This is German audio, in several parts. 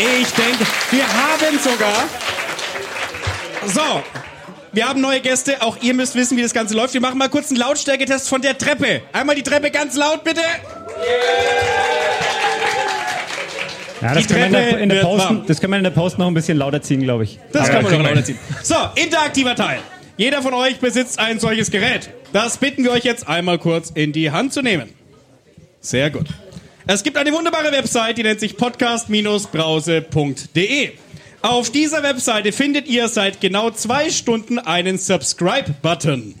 Ich denke, wir haben sogar. So, wir haben neue Gäste. Auch ihr müsst wissen, wie das Ganze läuft. Wir machen mal kurz einen Lautstärketest von der Treppe. Einmal die Treppe ganz laut, bitte. Ja, das, wir in der, in der Post, das können wir in der Post noch ein bisschen lauter ziehen, glaube ich. Das Aber kann man noch hin. ziehen. So, interaktiver Teil. Jeder von euch besitzt ein solches Gerät. Das bitten wir euch jetzt einmal kurz in die Hand zu nehmen. Sehr gut. Es gibt eine wunderbare Website, die nennt sich podcast-brause.de. Auf dieser Webseite findet ihr seit genau zwei Stunden einen Subscribe-Button.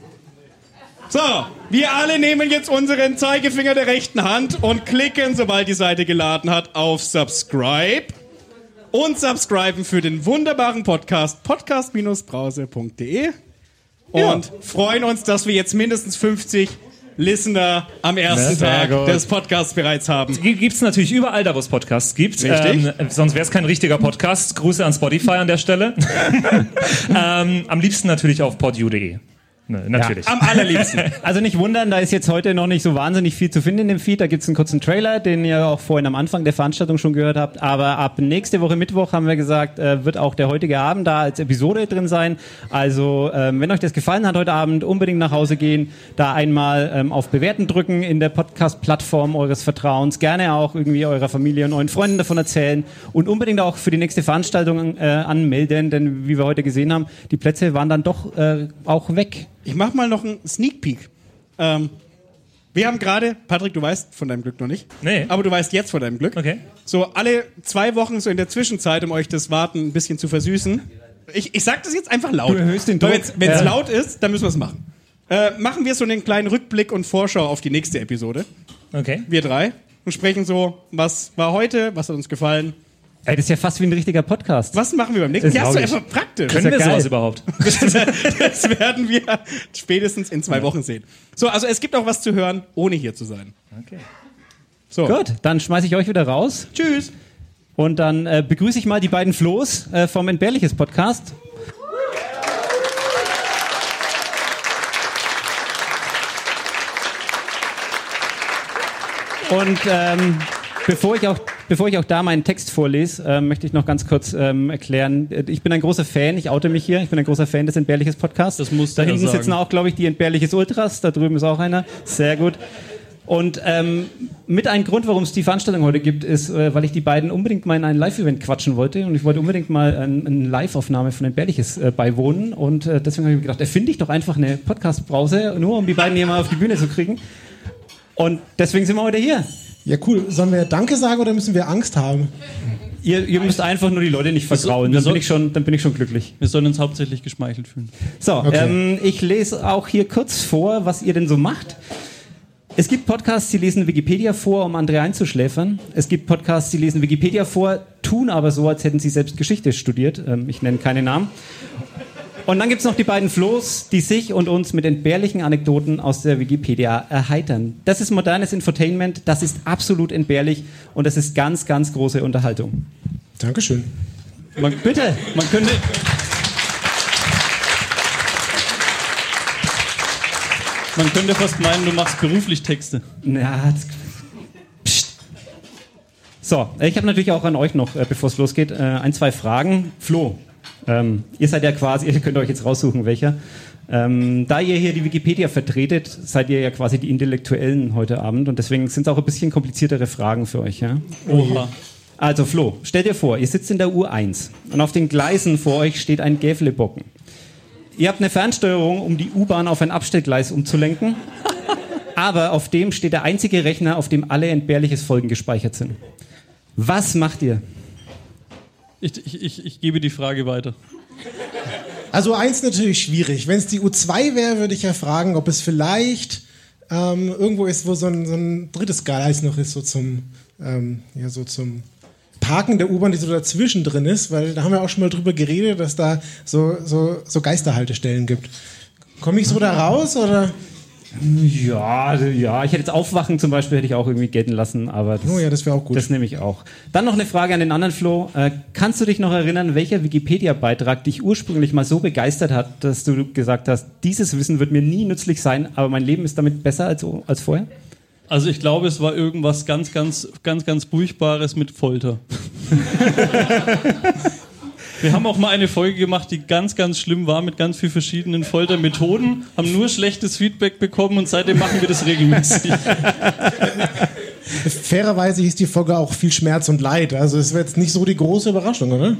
So, wir alle nehmen jetzt unseren Zeigefinger der rechten Hand und klicken, sobald die Seite geladen hat, auf Subscribe und subscriben für den wunderbaren Podcast podcast-brause.de und freuen uns, dass wir jetzt mindestens 50 Listener am ersten Tag gut. des Podcasts bereits haben. Gibt es natürlich überall da, wo es Podcasts gibt. Ähm, sonst wäre es kein richtiger Podcast. Grüße an Spotify an der Stelle. ähm, am liebsten natürlich auf podu.de. Ne, natürlich. Am allerliebsten. Also nicht wundern, da ist jetzt heute noch nicht so wahnsinnig viel zu finden in dem Feed. Da gibt es einen kurzen Trailer, den ihr auch vorhin am Anfang der Veranstaltung schon gehört habt. Aber ab nächste Woche Mittwoch haben wir gesagt, äh, wird auch der heutige Abend da als Episode drin sein. Also ähm, wenn euch das gefallen hat heute Abend, unbedingt nach Hause gehen, da einmal ähm, auf Bewerten drücken in der Podcast-Plattform eures Vertrauens. Gerne auch irgendwie eurer Familie und euren Freunden davon erzählen und unbedingt auch für die nächste Veranstaltung äh, anmelden, denn wie wir heute gesehen haben, die Plätze waren dann doch äh, auch weg. Ich mach mal noch einen Sneak Peek. Ähm, wir haben gerade, Patrick, du weißt von deinem Glück noch nicht. Nee. Aber du weißt jetzt von deinem Glück. Okay. So alle zwei Wochen, so in der Zwischenzeit, um euch das Warten ein bisschen zu versüßen. Ich, ich sag das jetzt einfach laut. Du erhöhst den Druck. Wenn es Ja. laut ist, dann müssen wir es machen. Äh, machen wir so einen kleinen Rückblick und Vorschau auf die nächste Episode. Okay. Wir drei. Und sprechen so, was war heute, was hat uns gefallen. Ey, das ist ja fast wie ein richtiger Podcast. Was machen wir beim nächsten? Das Ja, ist doch einfach praktisch. Können ja wir geil. sowas überhaupt? Das werden wir spätestens in zwei Wochen sehen. So, also es gibt auch was zu hören, ohne hier zu sein. Okay. So. Gut, dann schmeiße ich euch wieder raus Tschüss. und dann äh, begrüße ich mal die beiden Flo's äh, vom Entbehrliches Podcast. Und ähm, bevor, ich auch, bevor ich auch da meinen Text vorlese, ähm, möchte ich noch ganz kurz ähm, erklären. äh, Ich bin ein großer Fan, ich oute mich hier, ich bin ein großer Fan des Entbehrliches Podcasts. Das musst Da hinten sagen. sitzen auch, glaube ich, die Entbehrliches Ultras, da drüben ist auch einer. Sehr gut. Und ähm, mit ein Grund, warum es die Veranstaltung heute gibt, ist, äh, weil ich die beiden unbedingt mal in ein Live-Event quatschen wollte und ich wollte unbedingt mal ein, eine Live-Aufnahme von Entbehrliches äh, beiwohnen und äh, deswegen habe ich mir gedacht, erfinde ich doch einfach eine Podcast-Brause, nur um die beiden hier mal auf die Bühne zu kriegen. Und deswegen sind wir heute hier. Ja, cool. Sollen wir Danke sagen oder müssen wir Angst haben? Ihr, ihr müsst einfach nur die Leute nicht vertrauen, dann bin ich schon, dann bin ich schon glücklich. Wir sollen uns hauptsächlich geschmeichelt fühlen. So, Okay. ähm, ich lese auch hier kurz vor, was ihr denn so macht. Es gibt Podcasts, die lesen Wikipedia vor, um andere einzuschläfern. Es gibt Podcasts, die lesen Wikipedia vor, tun aber so, als hätten sie selbst Geschichte studiert. Ähm, ich nenne keine Namen. Und dann gibt's noch die beiden Flo's, die sich und uns mit entbehrlichen Anekdoten aus der Wikipedia erheitern. Das ist modernes Infotainment, das ist absolut entbehrlich und das ist ganz, ganz große Unterhaltung. Dankeschön. Man, bitte, Man könnte. Man könnte fast meinen, du machst beruflich Texte. Das, Psst. So, ich habe natürlich auch an euch noch, äh, bevor es losgeht, äh, ein, zwei Fragen. Flo, ähm, ihr seid ja quasi, ihr könnt euch jetzt raussuchen, welcher. Ähm, da ihr hier die Wikipedia vertretet, seid ihr ja quasi die Intellektuellen heute Abend und deswegen sind es auch ein bisschen kompliziertere Fragen für euch. Ja? Oha. Also Flo, stell dir vor, ihr sitzt in der U1 und auf den Gleisen vor euch steht ein Gäflebocken. Ihr habt eine Fernsteuerung, um die U-Bahn auf ein Abstellgleis umzulenken, aber auf dem steht der einzige Rechner, auf dem alle entbehrliches Folgen gespeichert sind. Was macht ihr? Ich, ich, ich, ich gebe die Frage weiter. Also eins natürlich schwierig. Wenn es die U2 wäre, würde ich ja fragen, ob es vielleicht ähm, irgendwo ist, wo so ein, so ein drittes Gleis noch ist, so zum, ähm, ja, so zum Parken der U-Bahn, die so dazwischen drin ist, weil da haben wir auch schon mal drüber geredet, dass da so, so, so Geisterhaltestellen gibt. Komme ich so da raus oder? Ja, also, ja, ich hätte jetzt Aufwachen zum Beispiel hätte ich auch irgendwie gelten lassen, aber das, Oh ja, das wäre auch gut. das nehme ich auch. Dann noch eine Frage an den anderen Flo. Äh, kannst du dich noch erinnern, welcher Wikipedia-Beitrag dich ursprünglich mal so begeistert hat, dass du gesagt hast, dieses Wissen wird mir nie nützlich sein, aber mein Leben ist damit besser als, als vorher? Also ich glaube, es war irgendwas ganz, ganz, ganz, ganz Furchtbares mit Folter. Wir haben auch mal eine Folge gemacht, die ganz, ganz schlimm war, mit ganz vielen verschiedenen Foltermethoden, haben nur schlechtes Feedback bekommen und seitdem machen wir das regelmäßig. Fairerweise hieß die Folge auch viel Schmerz und Leid. Also es wäre jetzt nicht so die große Überraschung, oder?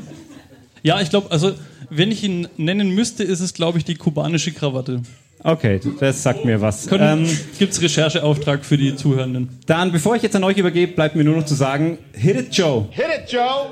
Ja, ich glaube, also wenn ich ihn nennen müsste, ist es, glaube ich, die kubanische Krawatte. Okay, das sagt mir was. Können, Ähm, gibt's Rechercheauftrag für die Zuhörenden? dann, bevor ich jetzt an euch übergebe, bleibt mir nur noch zu sagen, hit it, Joe. Hit it, Joe!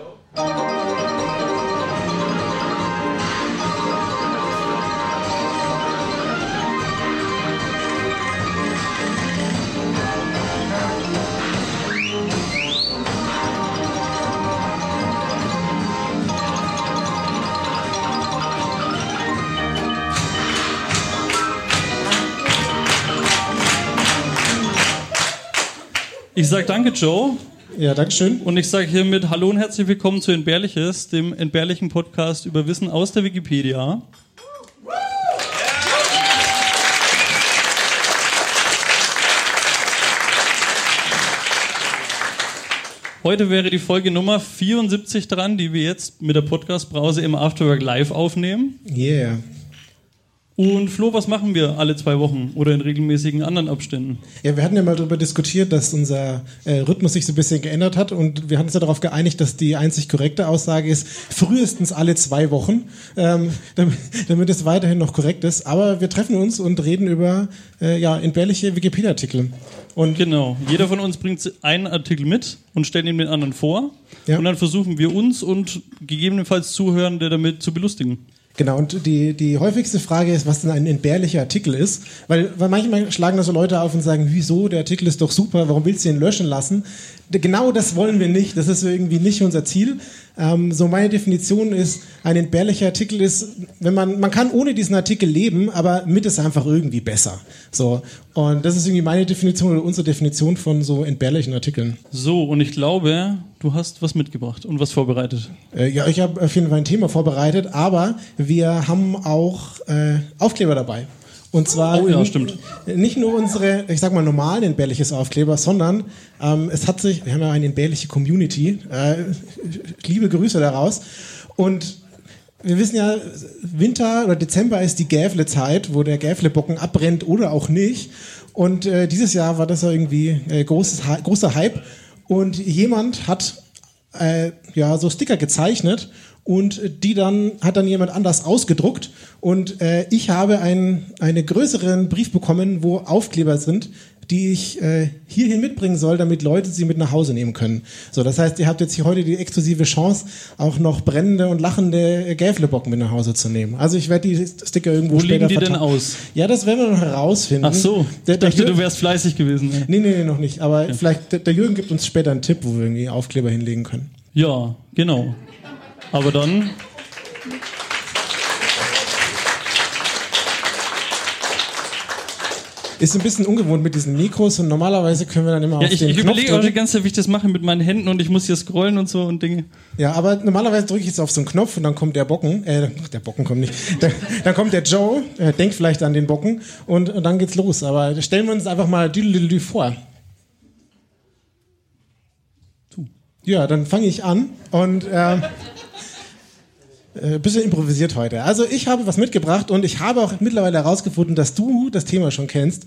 Ich sage danke, Joe. Ja, Dankeschön. Und ich sage hiermit Hallo und herzlich willkommen zu Entbehrliches, dem entbehrlichen Podcast über Wissen aus der Wikipedia. Heute wäre die Folge Nummer 74 dran, die wir jetzt mit der Podcast-Brause im Afterwork live aufnehmen. Yeah. Und Flo, was machen wir alle zwei Wochen oder in regelmäßigen anderen Abständen? Ja, wir hatten ja mal darüber diskutiert, dass unser äh, Rhythmus sich so ein bisschen geändert hat und wir hatten uns ja darauf geeinigt, dass die einzig korrekte Aussage ist, frühestens alle zwei Wochen, ähm, damit, damit es weiterhin noch korrekt ist. Aber wir treffen uns und reden über äh, ja, entbehrliche Wikipedia-Artikel. Und Genau. Jeder von uns bringt einen Artikel mit und stellt ihm den anderen vor. Ja. Und dann versuchen wir uns und gegebenenfalls Zuhörende damit zu belustigen. Genau, und die, die häufigste Frage ist, was denn ein entbehrlicher Artikel ist. Weil, weil manchmal schlagen da so Leute auf und sagen, wieso, der Artikel ist doch super, warum willst du ihn löschen lassen? Genau das wollen wir nicht, das ist irgendwie nicht unser Ziel. Ähm, so meine Definition ist, ein entbehrlicher Artikel ist, wenn man, man kann ohne diesen Artikel leben, aber mit ist einfach irgendwie besser. So. Und das ist irgendwie meine Definition oder unsere Definition von so entbehrlichen Artikeln. So, und ich glaube, du hast was mitgebracht und was vorbereitet. Äh, ja, ich habe auf jeden Fall ein Thema vorbereitet, aber wir haben auch äh, Aufkleber dabei. Und zwar Oh ja, nicht, nur unsere, ich sag mal, normalen entbehrliches Aufkleber, sondern ähm, es hat sich, wir haben ja eine entbehrliche Community, äh, liebe Grüße daraus. Und wir wissen ja, Winter oder Dezember ist die Gäfle-Zeit, wo der Gäfle-Bocken abbrennt oder auch nicht. Und äh, dieses Jahr war das ja irgendwie äh, großes, großer Hype. Und jemand hat äh, ja so Sticker gezeichnet und die dann hat dann jemand anders ausgedruckt und äh, ich habe einen einen größeren Brief bekommen, wo Aufkleber sind, die ich äh, hierhin mitbringen soll, damit Leute sie mit nach Hause nehmen können. So, das heißt, ihr habt jetzt hier heute die exklusive Chance, auch noch brennende und lachende Gäflebocken mit nach Hause zu nehmen. Also ich werde die Sticker irgendwo Wo später liegen die denn aus? Ja, das werden wir noch herausfinden. Ach so, der, ich dachte, Jür- du wärst fleißig gewesen. ey. Nee, nee, nee, noch nicht. Aber vielleicht, der, der Jürgen gibt uns später einen Tipp, wo wir irgendwie Aufkleber hinlegen können. Ja, genau. Aber dann, Ist ein bisschen ungewohnt mit diesen Mikros und normalerweise können wir dann immer ja, auf ich, den ich Knopf überlege auch die ganze Zeit, wie ich das mache mit meinen Händen und ich muss hier scrollen und so und Dinge. Ja, aber normalerweise drücke ich jetzt auf so einen Knopf und dann kommt der Bocken, äh, der Bocken kommt nicht, dann, dann kommt der Joe, äh, denkt vielleicht an den Bocken und, und dann geht's los. Aber stellen wir uns einfach mal düdelüdelü vor. Ja, dann fange ich an und äh, äh, bisschen improvisiert heute. Also ich habe was mitgebracht und ich habe auch mittlerweile herausgefunden, dass du das Thema schon kennst.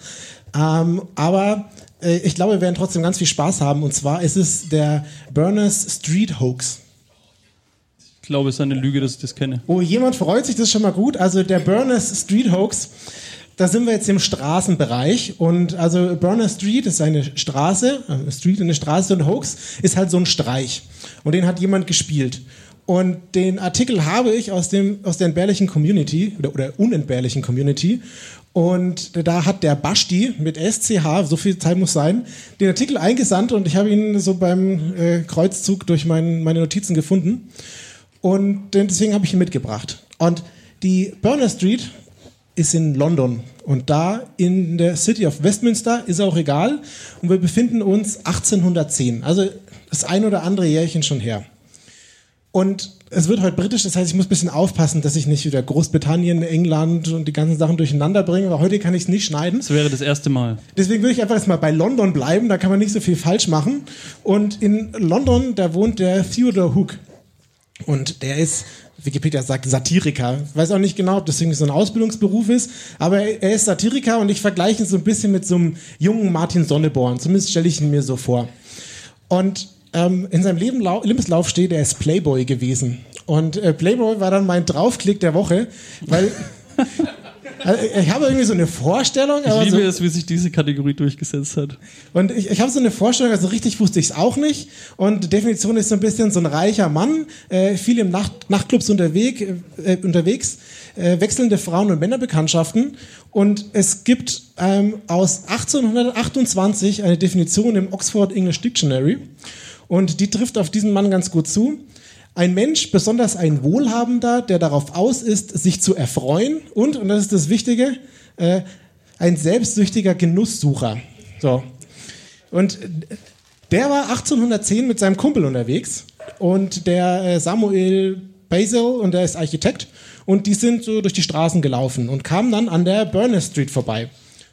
Ähm, aber äh, ich glaube, wir werden trotzdem ganz viel Spaß haben. Und zwar ist es der Burners Street Hoax. Ich glaube, es ist eine Lüge, dass ich das kenne. Oh, jemand freut sich, das ist schon mal gut. Also der Burners Street Hoax, da sind wir jetzt im Straßenbereich. Und also Burner Street ist eine Straße, äh, Street eine Straße und Hoax ist halt so ein Streich. Und den hat jemand gespielt. Und den Artikel habe ich aus, dem, aus der entbehrlichen Community oder, oder unentbehrlichen Community. Und da hat der Basti mit SCH, so viel Zeit muss sein, den Artikel eingesandt und ich habe ihn so beim äh, Kreuzzug durch mein, meine Notizen gefunden. Und deswegen habe ich ihn mitgebracht. Und die Burner Street ist in London. Und da in der City of Westminster ist auch egal. Und wir befinden uns 1810. Also das ein oder andere Jährchen schon her. Und es wird heute britisch, das heißt, ich muss ein bisschen aufpassen, dass ich nicht wieder Großbritannien, England und die ganzen Sachen durcheinander bringe, aber heute kann ich es nicht schneiden. Das wäre das erste Mal. Deswegen würde ich einfach erstmal bei London bleiben, da kann man nicht so viel falsch machen. Und in London, da wohnt der Theodore Hook. Und der ist, Wikipedia sagt, Satiriker. Ich weiß auch nicht genau, ob das irgendwie so ein Ausbildungsberuf ist, aber er ist Satiriker und ich vergleiche ihn so ein bisschen mit so einem jungen Martin Sonneborn. Zumindest stelle ich ihn mir so vor. Und ähm, in seinem Leben, Lebenslauf steht, er ist Playboy gewesen. Und äh, Playboy war dann mein Draufklick der Woche, weil also ich habe irgendwie so eine Vorstellung. Ich liebe so, es, wie sich diese Kategorie durchgesetzt hat. Und ich, ich habe so eine Vorstellung, also richtig wusste ich es auch nicht. Und Definition ist so ein bisschen so ein reicher Mann, äh, viel im Nacht, Nachtclubs unterwegs, äh, unterwegs äh, wechselnde Frauen- und Männerbekanntschaften. Und es gibt ähm, aus 1828 eine Definition im Oxford English Dictionary. Und die trifft auf diesen Mann ganz gut zu. Ein Mensch, besonders ein Wohlhabender, der darauf aus ist, sich zu erfreuen und, und das ist das Wichtige, äh, ein selbstsüchtiger Genusssucher. So. Und der war 1810 mit seinem Kumpel unterwegs und der äh, Samuel Basil und der ist Architekt und die sind so durch die Straßen gelaufen und kamen dann an der Burner Street vorbei.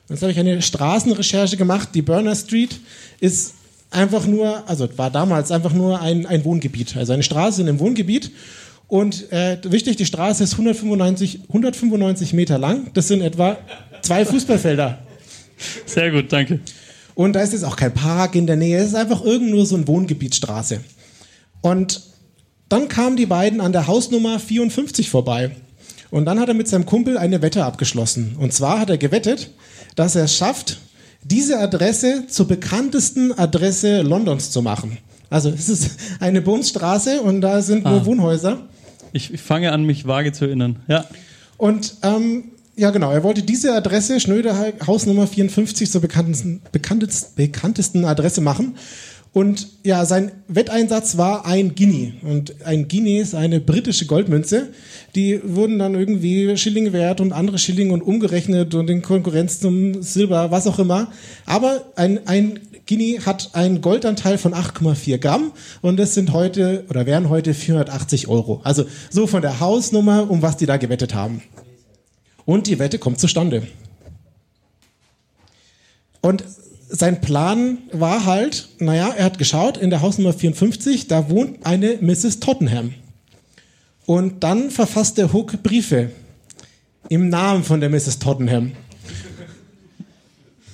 Jetzt habe ich eine Straßenrecherche gemacht. Die Burner Street ist einfach nur, also war damals einfach nur ein, ein Wohngebiet, also eine Straße in einem Wohngebiet. Und äh, wichtig, die Straße ist 195, 195 Meter lang. Das sind etwa zwei Fußballfelder. Sehr gut, danke. Und da ist jetzt auch kein Park in der Nähe. Es ist einfach irgend nur so ein Wohngebietsstraße. Und dann kamen die beiden an der Hausnummer 54 vorbei. Und dann hat er mit seinem Kumpel eine Wette abgeschlossen. Und zwar hat er gewettet, dass er es schafft, diese Adresse zur bekanntesten Adresse Londons zu machen. Also es ist eine Bumsstraße und da sind nur Ah. Wohnhäuser. Ich, ich fange an, mich vage zu erinnern. Ja. Und ähm, ja, genau, er wollte diese Adresse, Schnöder Hausnummer 54, zur bekanntesten, bekanntesten, bekanntesten Adresse machen. Und ja, sein Wetteinsatz war ein Guinea. Und ein Guinea ist eine britische Goldmünze. Die wurden dann irgendwie Schilling wert und andere Schilling und umgerechnet und in Konkurrenz zum Silber, was auch immer. Aber ein, ein Guinea hat einen Goldanteil von 8,4 Gramm und das sind heute oder wären heute 480 Euro. Also so von der Hausnummer, um was die da gewettet haben. Und die Wette kommt zustande. Und sein Plan war halt, naja, er hat geschaut, in der Hausnummer 54, da wohnt eine Mrs. Tottenham. Und dann verfasst der Hook Briefe im Namen von der Mrs. Tottenham.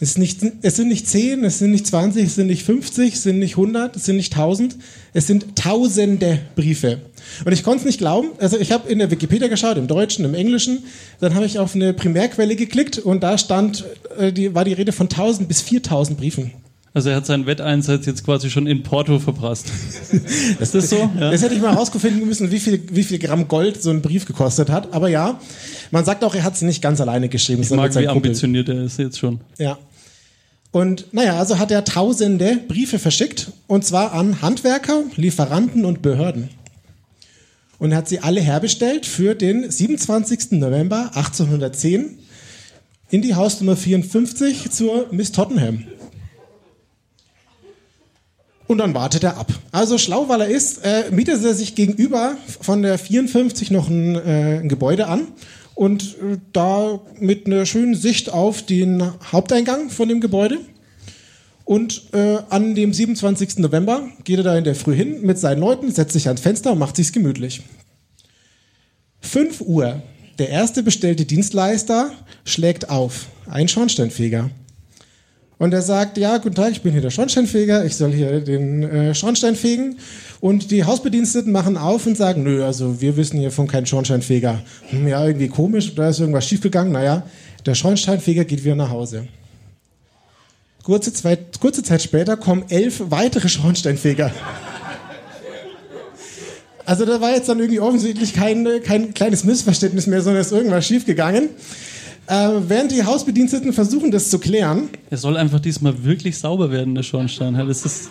Es, nicht, es sind nicht 10, es sind nicht 20, es sind nicht 50, es sind nicht 100, es sind nicht 1000, es sind tausende Briefe. Und ich konnte es nicht glauben. Also ich habe in der Wikipedia geschaut, im Deutschen, im Englischen. Dann habe ich auf eine Primärquelle geklickt und da stand, äh, die, war die Rede von 1000 bis 4000 Briefen. Also er hat seinen Wetteinsatz jetzt quasi schon in Porto verprasst. Ist das so? Ja. Das hätte ich mal herausfinden müssen, wie viel, wie viel Gramm Gold so ein Brief gekostet hat. Aber ja, man sagt auch, er hat sie nicht ganz alleine geschrieben, Ich mag, wie ambitioniert er ist jetzt schon. Ja. Und naja, also hat er tausende Briefe verschickt und zwar an Handwerker, Lieferanten und Behörden. Und hat sie alle herbestellt für den 27. November 1810 in die Hausnummer 54 zur Miss Tottenham. Und dann wartet er ab. Also schlau, weil er ist, äh, mietet er sich gegenüber von der 54 noch ein, äh, ein Gebäude an und äh, da mit einer schönen Sicht auf den Haupteingang von dem Gebäude. Und äh, an dem 27. November geht er da in der Früh hin mit seinen Leuten, setzt sich ans Fenster und macht sich's gemütlich. 5 Uhr. Der erste bestellte Dienstleister schlägt auf. Ein Schornsteinfeger. Und er sagt, ja, guten Tag, ich bin hier der Schornsteinfeger, ich soll hier den äh, Schornstein fegen. Und die Hausbediensteten machen auf und sagen, nö, also wir wissen hier von keinem Schornsteinfeger. Hm, ja, irgendwie komisch, da ist irgendwas schiefgegangen. Naja, der Schornsteinfeger geht wieder nach Hause. Kurze Zeit, kurze Zeit später kommen elf weitere Schornsteinfeger. Also da war jetzt dann irgendwie offensichtlich kein, kein kleines Missverständnis mehr, sondern ist irgendwas schiefgegangen. Äh, während die Hausbediensteten versuchen, das zu klären, Er soll einfach diesmal wirklich sauber werden, der Schornstein. Ja, Das ist,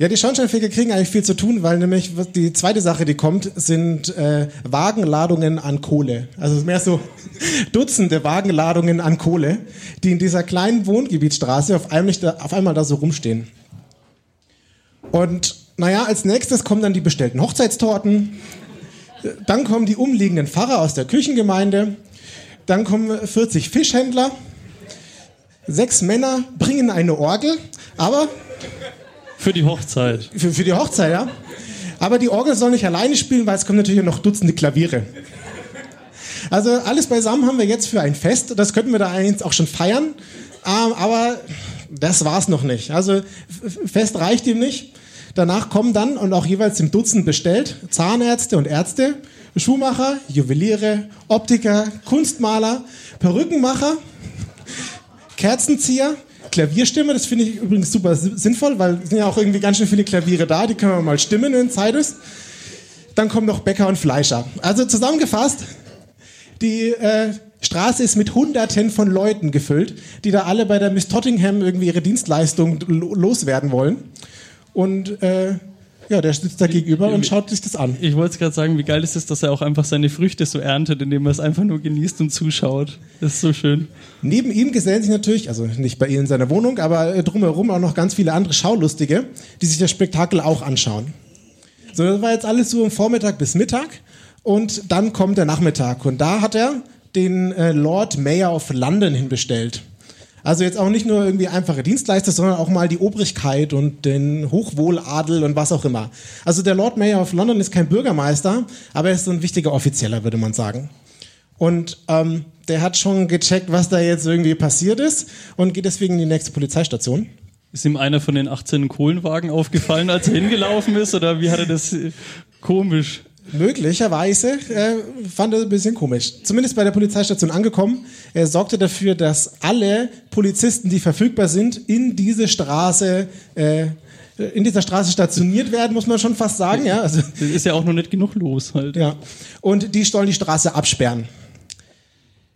Ja, die Schornsteinfeger kriegen eigentlich viel zu tun, weil nämlich die zweite Sache, die kommt, sind äh, Wagenladungen an Kohle. Also mehr so Dutzende Wagenladungen an Kohle, die in dieser kleinen Wohngebietsstraße auf einmal, da, auf einmal da so rumstehen. Und naja, als nächstes kommen dann die bestellten Hochzeitstorten. Dann kommen die umliegenden Pfarrer aus der Kirchengemeinde. Dann kommen 40 Fischhändler. Sechs Männer bringen eine Orgel, aber Für die Hochzeit. für, für die Hochzeit, ja. Aber die Orgel soll nicht alleine spielen, weil es kommen natürlich noch Dutzende Klaviere. Also alles beisammen haben wir jetzt für ein Fest. Das könnten wir da eigentlich auch schon feiern. Ähm, aber das war's noch nicht. Also Fest reicht ihm nicht. Danach kommen dann und auch jeweils im Dutzend bestellt Zahnärzte und Ärzte, Schuhmacher, Juweliere, Optiker, Kunstmaler, Perückenmacher, Kerzenzieher, Klavierstimmer, das finde ich übrigens super si- sinnvoll, weil es sind ja auch irgendwie ganz schön viele Klaviere da, die können wir mal stimmen, wenn Zeit ist. Dann kommen noch Bäcker und Fleischer. Also zusammengefasst, die äh, Straße ist mit Hunderten von Leuten gefüllt, die da alle bei der Miss Tottingham irgendwie ihre Dienstleistung lo loswerden wollen. Und äh, ja, der sitzt da gegenüber und schaut sich das an. Ich wollte es gerade sagen, wie geil ist es, dass er auch einfach seine Früchte so erntet, indem er es einfach nur genießt und zuschaut. Das ist so schön. Neben ihm gesellen sich natürlich, also nicht bei ihm in seiner Wohnung, aber äh, drumherum auch noch ganz viele andere Schaulustige, die sich das Spektakel auch anschauen. So, das war jetzt alles so im Vormittag bis Mittag und dann kommt der Nachmittag und da hat er den äh, Lord Mayor of London hinbestellt. Also jetzt auch nicht nur irgendwie einfache Dienstleister, sondern auch mal die Obrigkeit und den Hochwohladel und was auch immer. Also der Lord Mayor of London ist kein Bürgermeister, aber er ist ein wichtiger Offizieller, würde man sagen. Und ähm, der hat schon gecheckt, was da jetzt irgendwie passiert ist und geht deswegen in die nächste Polizeistation. Ist ihm einer von den 18 Kohlenwagen aufgefallen, als er hingelaufen ist? Oder wie hat er das äh, komisch? Möglicherweise äh, fand er ein bisschen komisch. Zumindest bei der Polizeistation angekommen. Er sorgte dafür, dass alle Polizisten, die verfügbar sind, in diese Straße, äh, in dieser Straße stationiert werden, muss man schon fast sagen. Ja, also, Das ist ja auch noch nicht genug los halt. ja. Und die sollen die Straße absperren.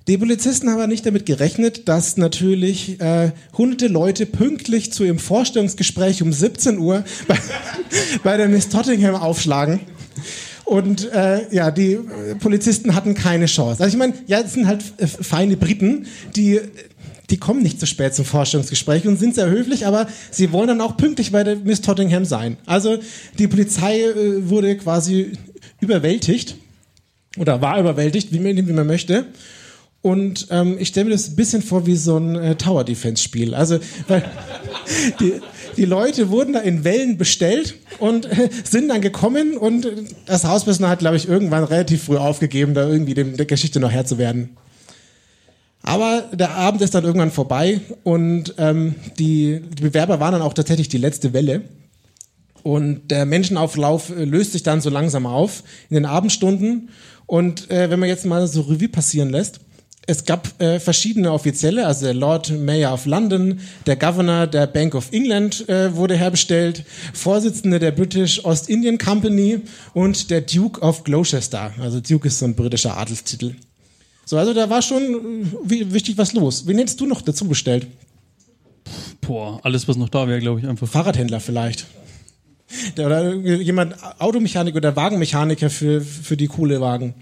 Die Polizisten haben aber nicht damit gerechnet, dass natürlich äh, hunderte Leute pünktlich zu ihrem Vorstellungsgespräch um 17 Uhr bei, bei der Miss Tottingham aufschlagen. Und äh, ja, die Polizisten hatten keine Chance. Also ich meine, ja, es sind halt äh, feine Briten, die die kommen nicht zu spät zum Vorstellungsgespräch und sind sehr höflich, aber sie wollen dann auch pünktlich bei der Miss Tottingham sein. Also die Polizei äh, wurde quasi überwältigt oder war überwältigt, wie man, wie man möchte. Und ähm, ich stelle mir das ein bisschen vor wie so ein äh, Tower Defense Spiel. Also weil die, die Leute wurden da in Wellen bestellt und äh, sind dann gekommen und äh, das Hauspersonal hat, glaube ich, irgendwann relativ früh aufgegeben, da irgendwie dem, der Geschichte noch Herr zu werden. Aber der Abend ist dann irgendwann vorbei und ähm, die, die Bewerber waren dann auch tatsächlich die letzte Welle. Und der Menschenauflauf äh, löst sich dann so langsam auf in den Abendstunden. Und äh, wenn man jetzt mal so Revue passieren lässt, es gab äh, verschiedene Offizielle, also der Lord Mayor of London, der Governor der Bank of England äh, wurde herbestellt, Vorsitzende der British Ost Indian Company und der Duke of Gloucester. Also Duke ist so ein britischer Adelstitel. So, also da war schon äh, wi- wichtig was los. Wen hättest du noch dazu bestellt? Boah, alles, was noch da wäre, glaube ich, einfach. Fahrradhändler vielleicht. Der, oder jemand, Automechaniker oder Wagenmechaniker für, für die Kohlewagen.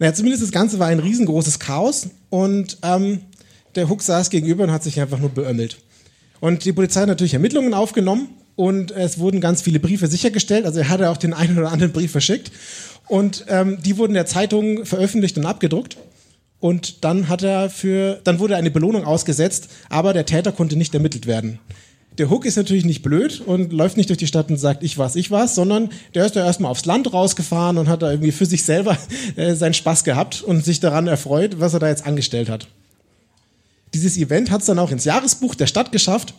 Naja, zumindest das Ganze war ein riesengroßes Chaos und ähm, der Hook saß gegenüber und hat sich einfach nur beömmelt. Und die Polizei hat natürlich Ermittlungen aufgenommen und es wurden ganz viele Briefe sichergestellt. Also er hatte auch den einen oder anderen Brief verschickt. Und ähm, die wurden der Zeitung veröffentlicht und abgedruckt. Und dann hat er für, dann wurde eine Belohnung ausgesetzt, aber der Täter konnte nicht ermittelt werden. Der Hook ist natürlich nicht blöd und läuft nicht durch die Stadt und sagt, ich was, ich was, sondern der ist da erstmal aufs Land rausgefahren und hat da irgendwie für sich selber äh, seinen Spaß gehabt und sich daran erfreut, was er da jetzt angestellt hat. Dieses Event hat es dann auch ins Jahresbuch der Stadt geschafft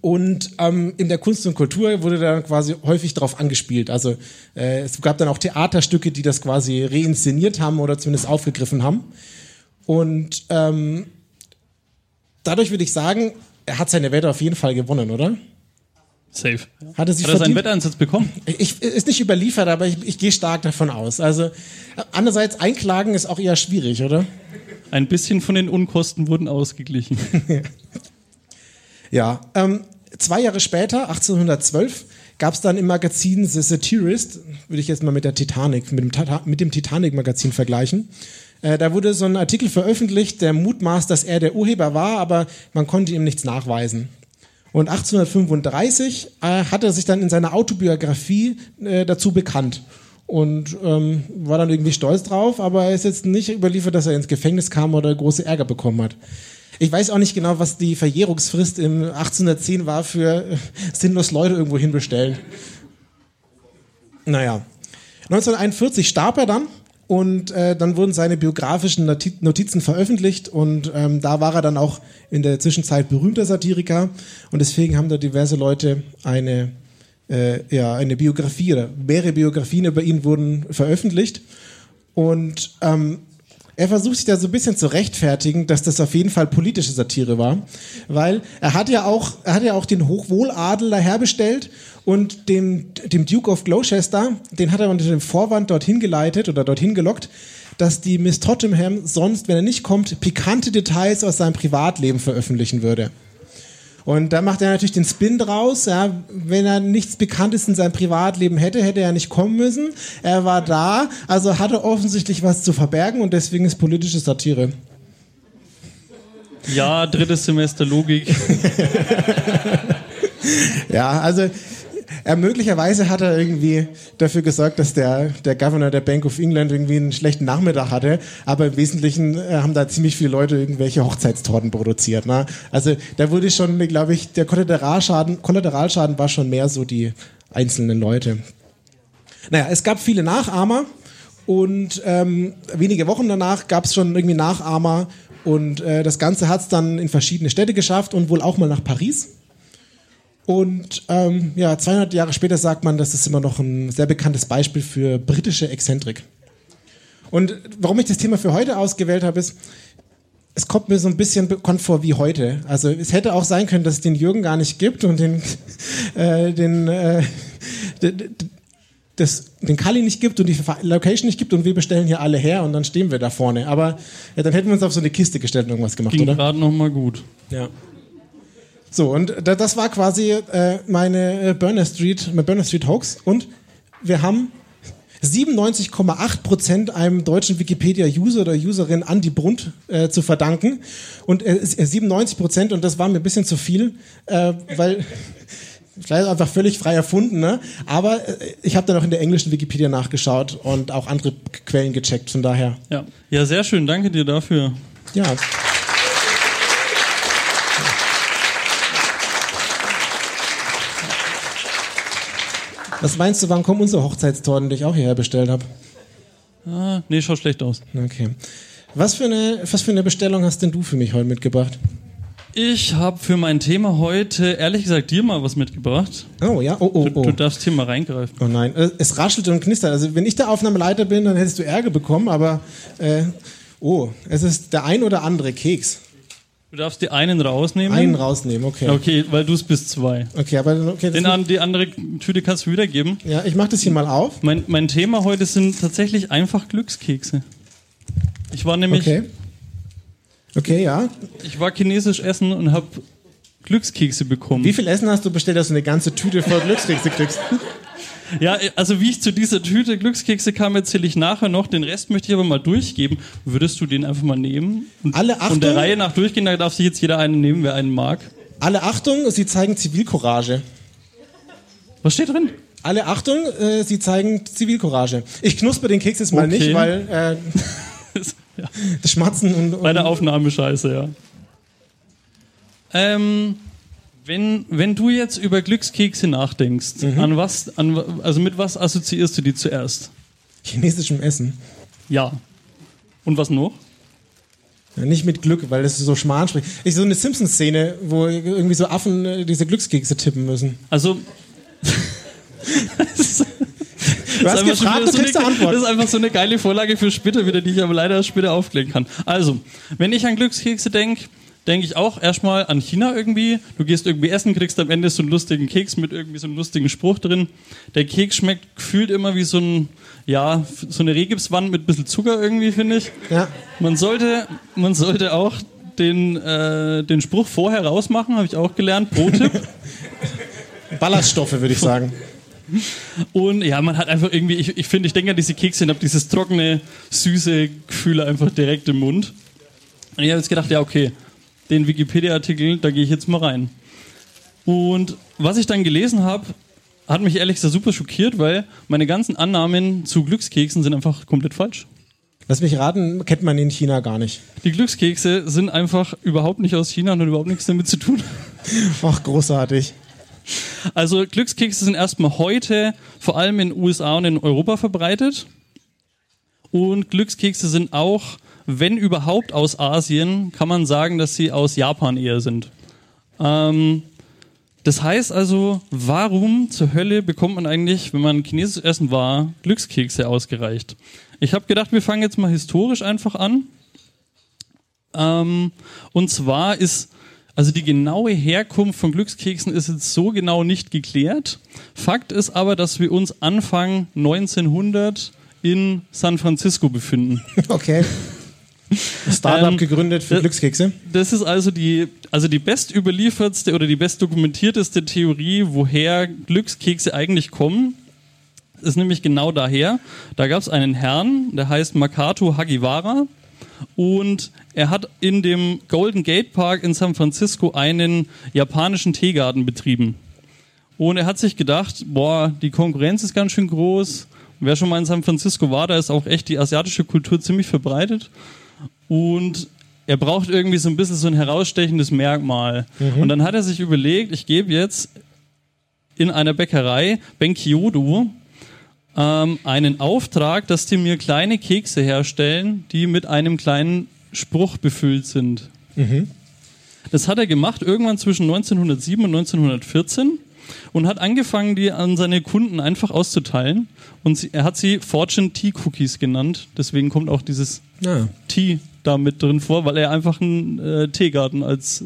und ähm, in der Kunst und Kultur wurde dann quasi häufig darauf angespielt. Also äh, es gab dann auch Theaterstücke, die das quasi reinszeniert haben oder zumindest aufgegriffen haben. Und ähm, dadurch würde ich sagen, er hat seine Wette auf jeden Fall gewonnen, oder? Safe. Hat er sich Hat er seinen? Wetteinsatz bekommen? Ich, ist nicht überliefert, aber ich, ich gehe stark davon aus. Also andererseits einklagen ist auch eher schwierig, oder? Ein bisschen von den Unkosten wurden ausgeglichen. Ja. Ähm, zwei Jahre später, 1812, gab es dann im Magazin The Satirist, würde ich jetzt mal mit der Titanic, mit dem, mit dem Titanic-Magazin vergleichen. Äh, da wurde so ein Artikel veröffentlicht, der mutmaßt, dass er der Urheber war, aber man konnte ihm nichts nachweisen. Und 1835 äh, hat er sich dann in seiner Autobiografie äh, dazu bekannt und ähm, war dann irgendwie stolz drauf, aber er ist jetzt nicht überliefert, dass er ins Gefängnis kam oder große Ärger bekommen hat. Ich weiß auch nicht genau, was die Verjährungsfrist im 1810 war für äh, sinnlos Leute irgendwo hinbestellen. Naja. 1941 starb er dann und äh, dann wurden seine biografischen Notizen veröffentlicht und ähm, da war er dann auch in der Zwischenzeit berühmter Satiriker. Und deswegen haben da diverse Leute eine, äh, ja, eine Biografie oder mehrere Biografien über ihn wurden veröffentlicht. Und ähm, er versucht sich da so ein bisschen zu rechtfertigen, dass das auf jeden Fall politische Satire war, weil er hat ja auch, er hat ja auch den Hochwohladel daherbestellt und dem, dem Duke of Gloucester, den hat er unter dem Vorwand dorthin geleitet oder dorthin gelockt, dass die Miss Tottenham sonst, wenn er nicht kommt, pikante Details aus seinem Privatleben veröffentlichen würde. Und da macht er natürlich den Spin draus. Ja, wenn er nichts Bekanntes in seinem Privatleben hätte, hätte er nicht kommen müssen. Er war da, also hatte offensichtlich was zu verbergen und deswegen ist politische Satire. Ja, drittes Semester Logik. ja, also er, möglicherweise hat er irgendwie dafür gesorgt, dass der, der Governor der Bank of England irgendwie einen schlechten Nachmittag hatte, aber im Wesentlichen äh, haben da ziemlich viele Leute irgendwelche Hochzeitstorten produziert. Ne? Also da wurde schon, glaube ich, der Kollateralschaden, Kollateralschaden war schon mehr so die einzelnen Leute. Naja, es gab viele Nachahmer und ähm, wenige Wochen danach gab es schon irgendwie Nachahmer und äh, das Ganze hat es dann in verschiedene Städte geschafft und wohl auch mal nach Paris. Und ähm, ja, 200 Jahre später sagt man, das ist immer noch ein sehr bekanntes Beispiel für britische Exzentrik. Und warum ich das Thema für heute ausgewählt habe, ist, es kommt mir so ein bisschen bekannt vor wie heute. Also es hätte auch sein können, dass es den Jürgen gar nicht gibt und den, äh, den, äh, das, den Kali nicht gibt und die Location nicht gibt und wir bestellen hier alle her und dann stehen wir da vorne. Aber ja, dann hätten wir uns auf so eine Kiste gestellt und irgendwas gemacht, Ging oder? gerade noch mal gut. Ja. So, und das war quasi äh, meine äh, Burner Street, mein Burner Street Hoax. Und wir haben 97,8% einem deutschen Wikipedia-User oder Userin Andi Brunt äh, zu verdanken. Und äh, 97% und das war mir ein bisschen zu viel, äh, weil vielleicht einfach völlig frei erfunden, ne? Aber äh, ich habe dann auch in der englischen Wikipedia nachgeschaut und auch andere Quellen gecheckt, von daher. Ja, ja sehr schön, danke dir dafür. Ja. Was meinst du, wann kommen unsere Hochzeitstorten, die ich auch hierher bestellt habe? Ah, nee, schaut schlecht aus. Okay. Was für, eine, was für eine Bestellung hast denn du für mich heute mitgebracht? Ich habe für mein Thema heute, ehrlich gesagt, dir mal was mitgebracht. Oh ja, oh, oh, oh. Du, du darfst hier mal reingreifen. Oh nein, äh, es raschelt und knistert. Also wenn ich der Aufnahmeleiter bin, dann hättest du Ärger bekommen, aber äh, oh, es ist der ein oder andere Keks. Du darfst die einen rausnehmen. Einen rausnehmen, okay. Okay, weil du es bist zwei. Okay, aber okay, Den an, die andere Tüte kannst du wiedergeben. Ja, ich mach das hier mal auf. Mein, mein Thema heute sind tatsächlich einfach Glückskekse. Ich war nämlich. Okay. Okay, ja. Ich war chinesisch essen und habe Glückskekse bekommen. Wie viel Essen hast du bestellt, dass du eine ganze Tüte voll Glückskekse kriegst? Ja, also wie ich zu dieser Tüte Glückskekse kam, erzähle ich nachher noch. Den Rest möchte ich aber mal durchgeben. Würdest du den einfach mal nehmen? Und, Alle Achtung. Und der Reihe nach durchgehen, da darf sich jetzt jeder einen nehmen, wer einen mag. Alle Achtung, sie zeigen Zivilcourage. Was steht drin? Alle Achtung, äh, sie zeigen Zivilcourage. Ich knusper den Keks jetzt mal okay. nicht, weil äh, ja. das Schmatzen und, und Bei der Aufnahme scheiße, ja. Ähm, wenn, wenn du jetzt über Glückskekse nachdenkst, mhm. an was, an, also mit was assoziierst du die zuerst? Chinesischem Essen. Ja. Und was noch? Ja, nicht mit Glück, weil das so schmal spricht. Ich so eine Simpsons-Szene, wo irgendwie so Affen äh, diese Glückskekse tippen müssen. Also. Du hast gefragt, so eine, Antwort. Das ist einfach so eine geile Vorlage für später wieder, die ich aber leider später aufklären kann. Also, wenn ich an Glückskekse denke, denke ich auch erstmal an China irgendwie. Du gehst irgendwie essen, kriegst am Ende so einen lustigen Keks mit irgendwie so einem lustigen Spruch drin. Der Keks schmeckt gefühlt immer wie so ein, ja, so eine Rehgipswand mit ein bisschen Zucker irgendwie, finde ich. Ja. Man sollte, man sollte auch den, äh, den Spruch vorher rausmachen, habe ich auch gelernt. Pro-Tipp. Ballaststoffe, würde ich sagen. Und ja, man hat einfach irgendwie, ich, ich finde, ich denke an diese Kekse und habe dieses trockene, süße Gefühl einfach direkt im Mund. Und ich habe jetzt gedacht, ja, okay, den Wikipedia-Artikel, da gehe ich jetzt mal rein. Und was ich dann gelesen habe, hat mich ehrlich gesagt super schockiert, weil meine ganzen Annahmen zu Glückskeksen sind einfach komplett falsch. Lass mich raten, kennt man in China gar nicht. Die Glückskekse sind einfach überhaupt nicht aus China und haben überhaupt nichts damit zu tun. Ach, großartig. Also Glückskekse sind erstmal heute vor allem in den USA und in Europa verbreitet. Und Glückskekse sind auch, wenn überhaupt aus Asien, kann man sagen, dass sie aus Japan eher sind. Ähm, das heißt also, warum zur Hölle bekommt man eigentlich, wenn man chinesisches Essen war, Glückskekse ausgereicht? Ich habe gedacht, wir fangen jetzt mal historisch einfach an. Ähm, und zwar ist, also die genaue Herkunft von Glückskeksen ist jetzt so genau nicht geklärt. Fakt ist aber, dass wir uns Anfang 1900 in San Francisco befinden. Okay. Startup Ähm, gegründet für das- Glückskekse. Das ist also die, also die bestüberliefertste oder die bestdokumentierteste Theorie, woher Glückskekse eigentlich kommen. Ist nämlich genau daher. Da gab es einen Herrn, der heißt Makato Hagiwara. Und er hat in dem Golden Gate Park in San Francisco einen japanischen Teegarten betrieben. Und er hat sich gedacht, boah, die Konkurrenz ist ganz schön groß. Wer schon mal in San Francisco war, da ist auch echt die asiatische Kultur ziemlich verbreitet. Und er braucht irgendwie so ein bisschen so ein herausstechendes Merkmal. Und dann hat er sich überlegt, ich gebe jetzt in einer Bäckerei, Benkyodo, ähm, einen Auftrag, dass die mir kleine Kekse herstellen, die mit einem kleinen Spruch befüllt sind. Das hat er gemacht irgendwann zwischen 1907 und 1914 und hat angefangen, die an seine Kunden einfach auszuteilen. Und sie, er hat sie Fortune Tea Cookies genannt. Deswegen kommt auch dieses Ja. Tea da mit drin vor, weil er einfach einen äh, Teegarten als äh,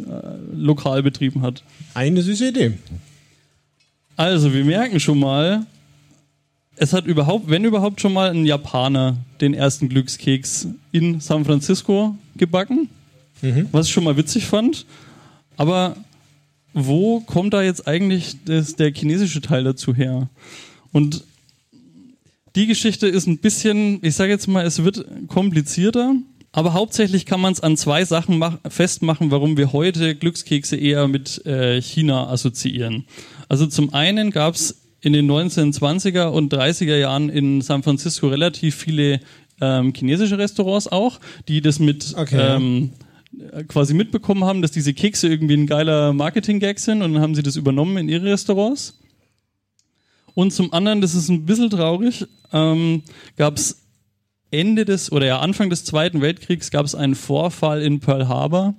Lokal betrieben hat. Eine süße Idee. Also, wir merken schon mal, es hat überhaupt, wenn überhaupt schon mal ein Japaner den ersten Glückskeks in San Francisco gebacken, was ich schon mal witzig fand. Aber wo kommt da jetzt eigentlich das, der chinesische Teil dazu her? Und die Geschichte ist ein bisschen, ich sage jetzt mal, es wird komplizierter, aber hauptsächlich kann man es an zwei Sachen mach, festmachen, warum wir heute Glückskekse eher mit äh, China assoziieren. Also zum einen gab es in den 1920er und 30er Jahren in San Francisco relativ viele ähm, chinesische Restaurants auch, die das mit Okay, ähm, quasi mitbekommen haben, dass diese Kekse irgendwie ein geiler Marketing-Gag sind und dann haben sie das übernommen in ihre Restaurants. Und zum anderen, das ist ein bisschen traurig, ähm, gab es Ende des oder ja Anfang des Zweiten Weltkriegs gab es einen Vorfall in Pearl Harbor,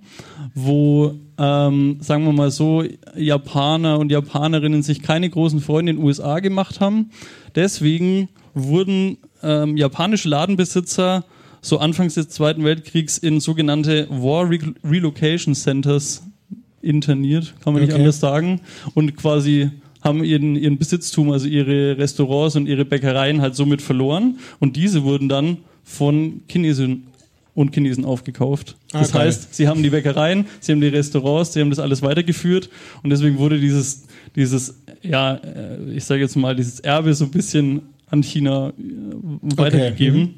wo ähm, sagen wir mal so Japaner und Japanerinnen sich keine großen Freunde in den USA gemacht haben. Deswegen wurden ähm, japanische Ladenbesitzer so anfangs des Zweiten Weltkriegs in sogenannte War Re Relocation Centers interniert, kann man nicht Okay. anders sagen, und quasi haben ihren, ihren Besitztum, also ihre Restaurants und ihre Bäckereien halt somit verloren und diese wurden dann von Chinesen und Chinesen aufgekauft. Ah, Das geil. heißt, sie haben die Bäckereien, sie haben die Restaurants, sie haben das alles weitergeführt und deswegen wurde dieses, dieses, ja, äh, ich sage jetzt mal, dieses Erbe so ein bisschen an China äh, weitergegeben.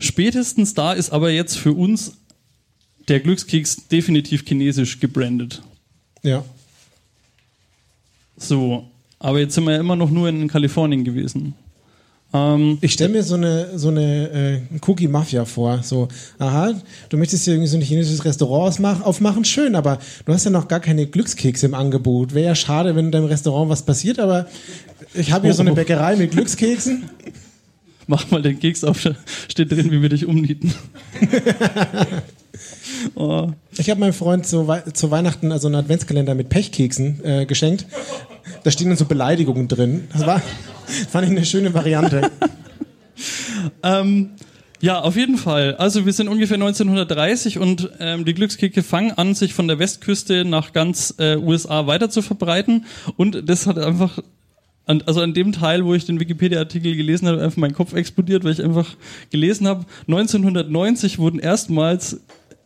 Spätestens da ist aber jetzt für uns der Glückskeks definitiv chinesisch gebrandet. Ja. So, aber jetzt sind wir ja immer noch nur in Kalifornien gewesen. Ähm, Ich stelle mir so eine, so eine äh, Cookie-Mafia vor. So, aha, du möchtest hier irgendwie so ein chinesisches Restaurant aufmachen, schön, aber du hast ja noch gar keine Glückskekse im Angebot. Wäre ja schade, wenn in deinem Restaurant was passiert, aber ich habe hier so eine Oh. Bäckerei mit Glückskeksen. mach mal den Keks auf, steht drin, wie wir dich umnieten. oh, Ich habe meinem Freund zu, Wei zu Weihnachten also einen Adventskalender mit Pechkeksen äh, geschenkt. Da stehen dann so Beleidigungen drin. Das war, fand ich eine schöne Variante. Ähm, ja, auf jeden Fall. Also wir sind ungefähr 1930 und ähm, die Glückskekse fangen an, sich von der Westküste nach ganz äh, USA weiter zu verbreiten. Und das hat einfach, an, also an dem Teil, wo ich den Wikipedia-Artikel gelesen habe, einfach mein Kopf explodiert, weil ich einfach gelesen habe, 1990 wurden erstmals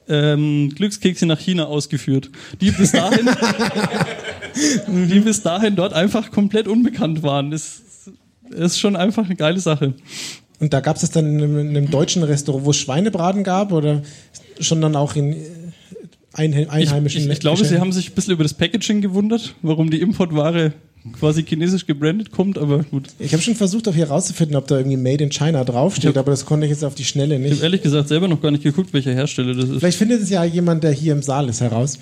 ähm, Glückskekse nach China ausgeführt, die bis dahin, die bis dahin dort einfach komplett unbekannt waren. Das ist schon einfach eine geile Sache. Und da gab es das dann in einem, in einem deutschen Restaurant, wo es Schweinebraten gab oder schon dann auch in, Ich, einheimischen ich, ich glaube, sie haben sich ein bisschen über das Packaging gewundert, warum die Importware quasi chinesisch gebrandet kommt, aber gut. Ich habe schon versucht, auch hier rauszufinden, ob da irgendwie Made in China draufsteht, aber das konnte ich jetzt auf die Schnelle Ich habe nicht. ehrlich gesagt selber noch gar nicht geguckt, welcher Hersteller das ist. Vielleicht findet es ja jemand, der hier im Saal ist, heraus.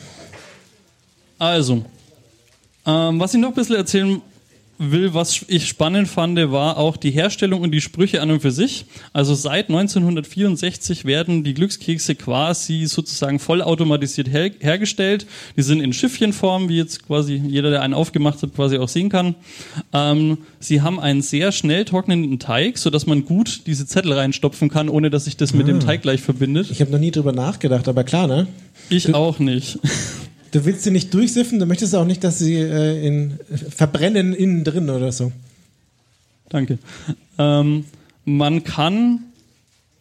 Also, ähm, was ich noch ein bisschen erzählen will, was ich spannend fand, war auch die Herstellung und die Sprüche an und für sich. Also seit 1964 werden die Glückskekse quasi sozusagen vollautomatisiert her hergestellt. Die sind in Schiffchenform, wie jetzt quasi jeder, der einen aufgemacht hat, quasi auch sehen kann. Ähm, sie haben einen sehr schnell trocknenden Teig, sodass man gut diese Zettel reinstopfen kann, ohne dass sich das mit dem Teig gleich verbindet. Ich habe noch nie drüber nachgedacht, aber klar, ne? Ich auch nicht. Du willst sie nicht durchsiffen, du möchtest auch nicht, dass sie äh, in, verbrennen innen drin oder so. Danke. Ähm, man kann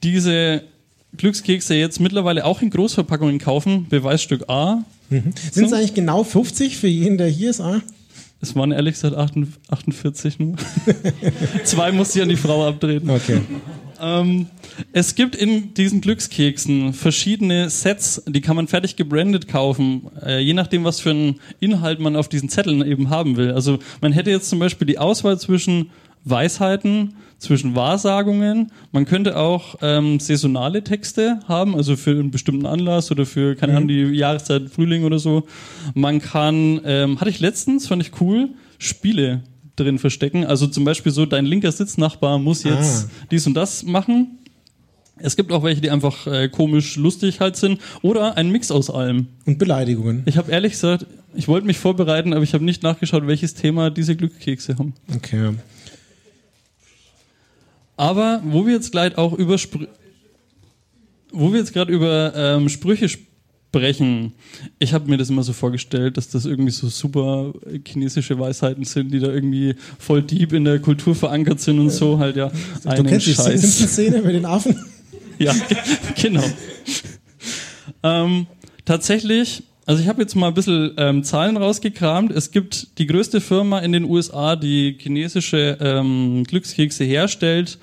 diese Glückskekse jetzt mittlerweile auch in Großverpackungen kaufen. Beweisstück A. Sind es eigentlich genau 50 für jeden, der hier ist? Ah? Es waren ehrlich gesagt 48 nur. Zwei muss ich an die Frau abtreten. Okay. Ähm, es gibt in diesen Glückskeksen verschiedene Sets, die kann man fertig gebrandet kaufen, äh, je nachdem, was für einen Inhalt man auf diesen Zetteln eben haben will. Also man hätte jetzt zum Beispiel die Auswahl zwischen Weisheiten, zwischen Wahrsagungen. Man könnte auch ähm, saisonale Texte haben, also für einen bestimmten Anlass oder für, keine Ahnung, die Jahreszeit Frühling oder so. Man kann, ähm, hatte ich letztens, fand ich cool, Spiele drin verstecken. Also zum Beispiel so, dein linker Sitznachbar muss jetzt dies und das machen. Es gibt auch welche, die einfach äh, komisch lustig halt sind. Oder ein Mix aus allem. Und Beleidigungen. Ich habe ehrlich gesagt, ich wollte mich vorbereiten, aber ich habe nicht nachgeschaut, welches Thema diese Glückskekse haben. Okay. Aber wo wir jetzt gleich auch über Sprü wo wir jetzt gerade über ähm, Sprüche sprechen, ich habe mir das immer so vorgestellt, dass das irgendwie so super chinesische Weisheiten sind, die da irgendwie voll deep in der Kultur verankert sind und so halt ja. Du einen kennst die Scheiß. Simpsons-Szene mit den Affen? Ja, genau. ähm, tatsächlich, also ich habe jetzt mal ein bisschen ähm, Zahlen rausgekramt. Es gibt die größte Firma in den USA, die chinesische ähm, Glückskekse herstellt,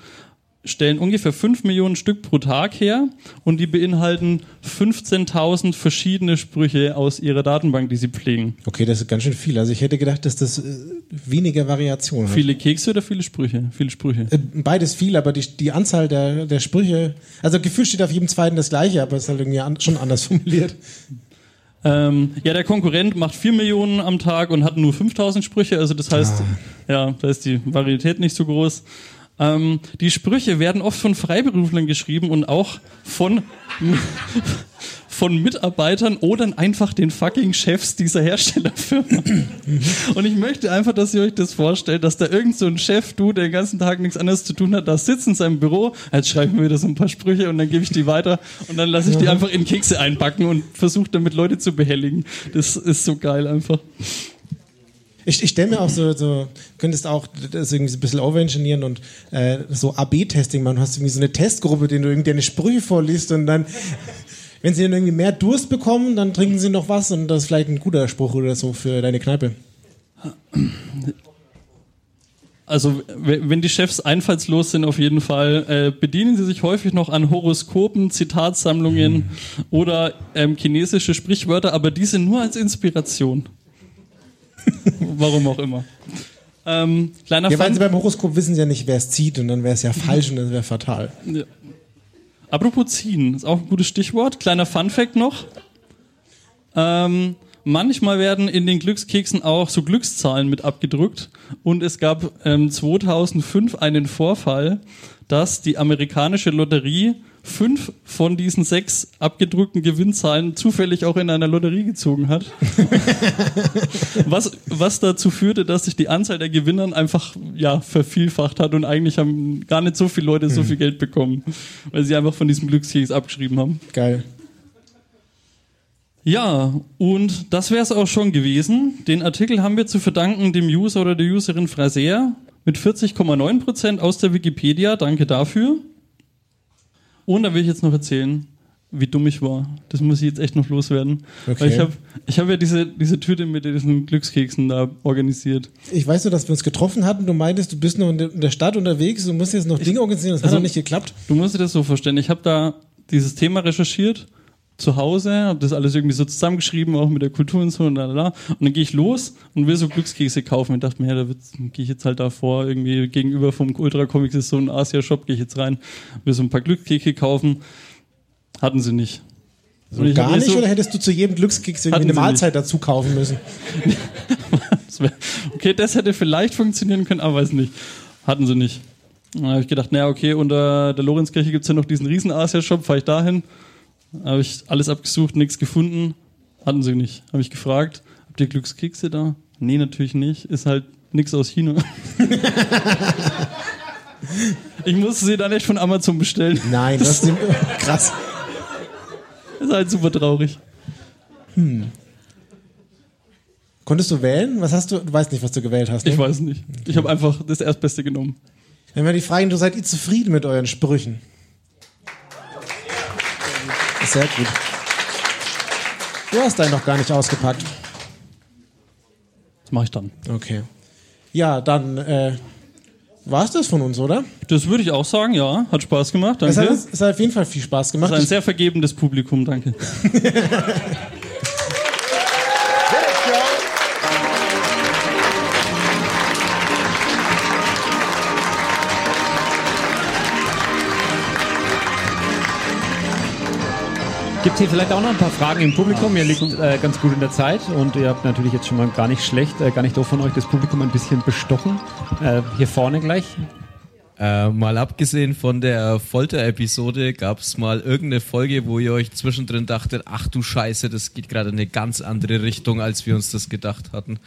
stellen ungefähr 5 Millionen Stück pro Tag her und die beinhalten 15.000 verschiedene Sprüche aus ihrer Datenbank, die sie pflegen. Okay, das ist ganz schön viel. Also ich hätte gedacht, dass das äh, weniger Variation hat. Viele Kekse oder viele Sprüche? Viele Sprüche. Äh, Beides viel, aber die, die Anzahl der, der Sprüche, also gefühlt steht auf jedem zweiten das gleiche, aber es ist halt irgendwie an, schon anders formuliert. Ähm, ja, der Konkurrent macht 4 Millionen am Tag und hat nur 5000 Sprüche, also das heißt, ja, da ist die Varietät nicht so groß. Ähm, die Sprüche werden oft von Freiberuflern geschrieben und auch von, von Mitarbeitern oder einfach den fucking Chefs dieser Herstellerfirma. und ich möchte einfach, dass ihr euch das vorstellt, dass da irgend so ein Chef, du, der den ganzen Tag nichts anderes zu tun hat, da sitzt in seinem Büro, jetzt schreiben wir wieder so ein paar Sprüche und dann gebe ich die weiter und dann lasse ich die einfach in Kekse einbacken und versuche damit Leute zu behelligen. Das ist so geil einfach. Ich, ich stelle mir auch so, so, könntest auch das irgendwie so ein bisschen overengineeren und äh, so AB-Testing machen. Du hast irgendwie so eine Testgruppe, denen du irgendwie deine Sprüche vorliest und dann, wenn sie dann irgendwie mehr Durst bekommen, dann trinken sie noch was und das ist vielleicht ein guter Spruch oder so für deine Kneipe. Also wenn die Chefs einfallslos sind, auf jeden Fall äh, bedienen sie sich häufig noch an Horoskopen, Zitatsammlungen oder ähm, chinesische Sprichwörter, aber diese nur als Inspiration. Warum auch immer. Ähm, kleiner Ja, weil Fun sie beim Horoskop wissen sie ja nicht, wer es zieht und dann wäre es ja falsch und das wäre fatal. Ja. Apropos ziehen, ist auch ein gutes Stichwort. Kleiner Funfact noch. Ähm, manchmal werden in den Glückskeksen auch so Glückszahlen mit abgedruckt. Und es gab ähm, 2005 einen Vorfall, dass die amerikanische Lotterie fünf von diesen sechs abgedruckten Gewinnzahlen zufällig auch in einer Lotterie gezogen hat. was, was dazu führte, dass sich die Anzahl der Gewinnern einfach ja, vervielfacht hat und eigentlich haben gar nicht so viele Leute so viel Geld bekommen, weil sie einfach von diesem Glückskeks abgeschrieben haben. Geil. Ja, und das wäre es auch schon gewesen. Den Artikel haben wir zu verdanken dem User oder der Userin Fraser mit 40,9% aus der Wikipedia. Danke dafür. Und da will ich jetzt noch erzählen, wie dumm ich war. Das muss ich jetzt echt noch loswerden. Okay. Weil ich habe ich hab ja diese, diese Tüte mit diesen Glückskeksen da organisiert. Ich weiß nur, dass wir uns getroffen hatten. Du meintest, du bist noch in der- Stadt unterwegs, du musst jetzt noch Dinge organisieren, das hat Also- noch nicht geklappt. Du musst dir das so vorstellen. Ich habe da dieses Thema recherchiert zu Hause, habe das alles irgendwie so zusammengeschrieben, auch mit der Kultur und so und da. Und dann gehe ich los und will so Glückskekse kaufen. Und dachte mir, ja, da gehe ich jetzt halt davor, irgendwie gegenüber vom Ultra Comics ist so ein Asia-Shop, gehe ich jetzt rein, will so ein paar Glückskekse kaufen. Hatten sie nicht. Ich hab Gar nicht, so- oder hättest du zu jedem Glückskeks irgendwie eine Mahlzeit dazu kaufen müssen? Okay, das hätte vielleicht funktionieren können, aber weiß nicht. Hatten sie nicht. Dann habe ich gedacht, naja, okay, unter der Lorenzkirche gibt's ja noch diesen riesen Asia-Shop, fahre ich dahin. Habe ich alles abgesucht, nichts gefunden. Hatten sie nicht. Habe ich gefragt, habt ihr Glückskekse da? Nee, natürlich nicht. Ist halt nichts aus China. ich musste sie dann echt von Amazon bestellen. Nein, das ist krass. Ist halt super traurig. Konntest du wählen? Was hast du? Du weißt nicht, was du gewählt hast. Ne? Ich weiß nicht. Ich habe einfach das Erstbeste genommen. Wenn wir die fragen, du seid ihr zufrieden mit euren Sprüchen? Sehr gut. Du hast deinen noch gar nicht ausgepackt. Das mache ich dann. Okay. Ja, dann äh, war es das von uns, oder? Das würde ich auch sagen, ja. Hat Spaß gemacht. Danke. Es hat, es hat auf jeden Fall viel Spaß gemacht. ist ein sehr vergebendes Publikum, danke. Gibt hier vielleicht auch noch ein paar Fragen im Publikum? Ihr liegt äh, ganz gut in der Zeit und ihr habt natürlich jetzt schon mal gar nicht schlecht, äh, gar nicht doof von euch das Publikum ein bisschen bestochen. Äh, hier vorne gleich. Äh, mal abgesehen von der Folter-Episode gab es mal irgendeine Folge, wo ihr euch zwischendrin dachtet, ach du Scheiße, das geht gerade in eine ganz andere Richtung, als wir uns das gedacht hatten.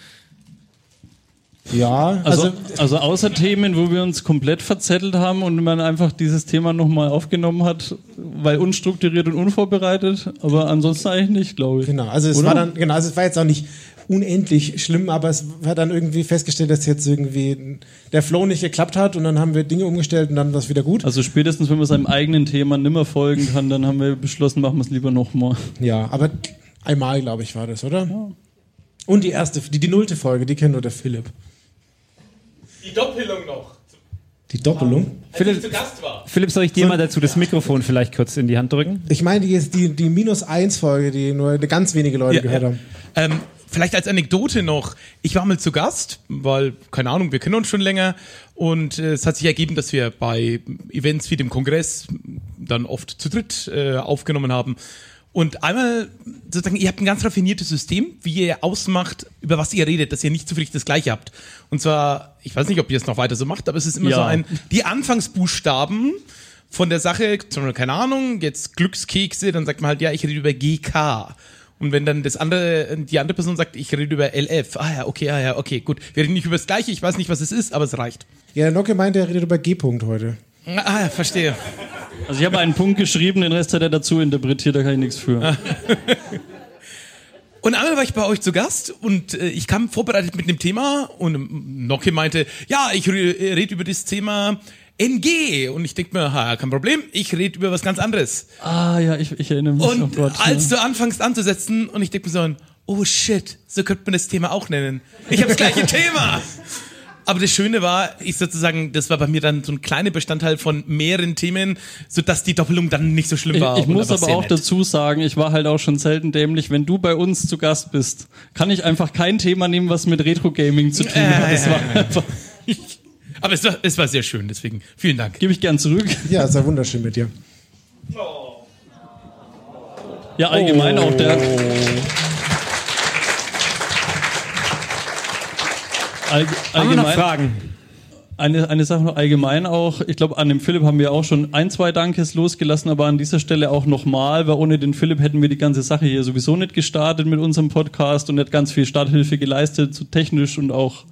Ja, Also, also, also außer Themen, wo wir uns komplett verzettelt haben und man einfach dieses Thema nochmal aufgenommen hat, weil unstrukturiert und unvorbereitet, aber ansonsten eigentlich nicht, glaube ich. genau. Also es Oder? war dann, genau, also es war jetzt auch nicht unendlich schlimm, aber es war dann irgendwie festgestellt, dass jetzt irgendwie der Flow nicht geklappt hat und dann haben wir Dinge umgestellt und dann war es wieder gut. Also spätestens, wenn man seinem eigenen Thema nimmer folgen kann, dann haben wir beschlossen, machen wir es lieber nochmal. Ja, aber einmal, glaube ich, war das, oder? Und die erste, die, die nullte Folge, die kennt nur der Philipp. Die Doppelung noch, Die Doppelung. als ich Philipp, zu Gast war. Philipp, soll ich dir mal dazu das Mikrofon vielleicht kurz in die Hand drücken? Ich meine, die ist die, die minus eins Folge, die nur ganz wenige Leute Ja, gehört ja. haben. Ähm, vielleicht als Anekdote noch. Ich war mal zu Gast, weil, keine Ahnung, wir kennen uns schon länger. Und äh, es hat sich ergeben, dass wir bei Events wie dem Kongress dann oft zu dritt äh, aufgenommen haben. Und einmal sozusagen, ihr habt ein ganz raffiniertes System, wie ihr ausmacht, über was ihr redet, dass ihr nicht zufällig das Gleiche habt. Und zwar, ich weiß nicht, ob ihr es noch weiter so macht, aber es ist immer Ja. so ein, die Anfangsbuchstaben von der Sache, keine Ahnung, jetzt Glückskekse, dann sagt man halt, ja, ich rede über GK. Und wenn dann das andere, die andere Person sagt, ich rede über LF, ah ja, okay, ah ja, okay, gut. Wir reden nicht über das Gleiche, ich weiß nicht, was es ist, aber es reicht. Ja, der Nocke meinte, er redet über G-Punkt heute. Ah, ja, verstehe. Also ich habe einen Punkt geschrieben, den Rest hat er dazu interpretiert, da kann ich nichts für. Und einmal war ich bei euch zu Gast und äh, ich kam vorbereitet mit einem Thema und ähm, Nocke meinte, ja, ich re rede über das Thema NG. Und ich denke mir, ha, kein Problem, ich rede über was ganz anderes. Ah ja, ich, ich erinnere mich. Und Gott, als ja. du anfängst anzusetzen und ich denke mir so, oh shit, so könnte man das Thema auch nennen. Ich habe das gleiche Thema. Aber das Schöne war, ich sozusagen, das war bei mir dann so ein kleiner Bestandteil von mehreren Themen, sodass die Doppelung dann nicht so schlimm Ich, war. ich und muss aber auch nett. dazu sagen, ich war halt auch schon selten dämlich. Wenn du bei uns zu Gast bist, kann ich einfach kein Thema nehmen, was mit Retro-Gaming zu tun hat. Das war einfach, Aber es war, es war sehr schön, deswegen vielen Dank. gebe ich gern zurück. Ja, ist ja wunderschön mit dir. Ja, allgemein auch der. Allg Haben wir noch allgemein, Fragen? eine, eine Sache noch allgemein auch. Ich glaube, an dem Philipp haben wir auch schon ein, zwei Dankes losgelassen, aber an dieser Stelle auch nochmal, weil ohne den Philipp hätten wir die ganze Sache hier sowieso nicht gestartet mit unserem Podcast und nicht ganz viel Starthilfe geleistet, so technisch und auch,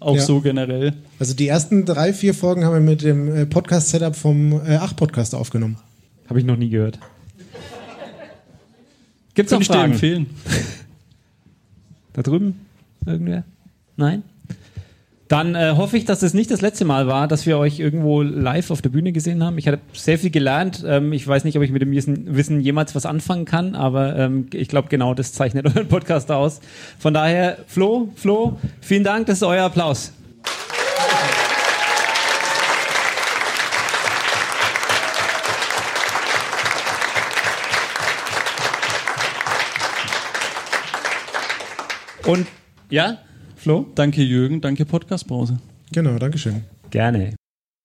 auch Ja. so generell. Also die ersten drei, vier Folgen haben wir mit dem äh, Podcast-Setup vom äh, Ach-Podcast aufgenommen. Habe ich noch nie gehört. Gibt's noch Würde ich dir Fragen? empfehlen. Da drüben? Irgendwer? Nein? Dann äh, hoffe ich, dass es nicht das letzte Mal war, dass wir euch irgendwo live auf der Bühne gesehen haben. Ich habe sehr viel gelernt. Ähm, ich weiß nicht, ob ich mit dem Wissen jemals was anfangen kann, aber ähm, ich glaube, genau das zeichnet euren Podcast aus. Von daher, Flo, Flo, vielen Dank, das ist euer Applaus. Und ja? Flo? Danke Jürgen, danke Podcast Brause. Genau, Dankeschön. Gerne.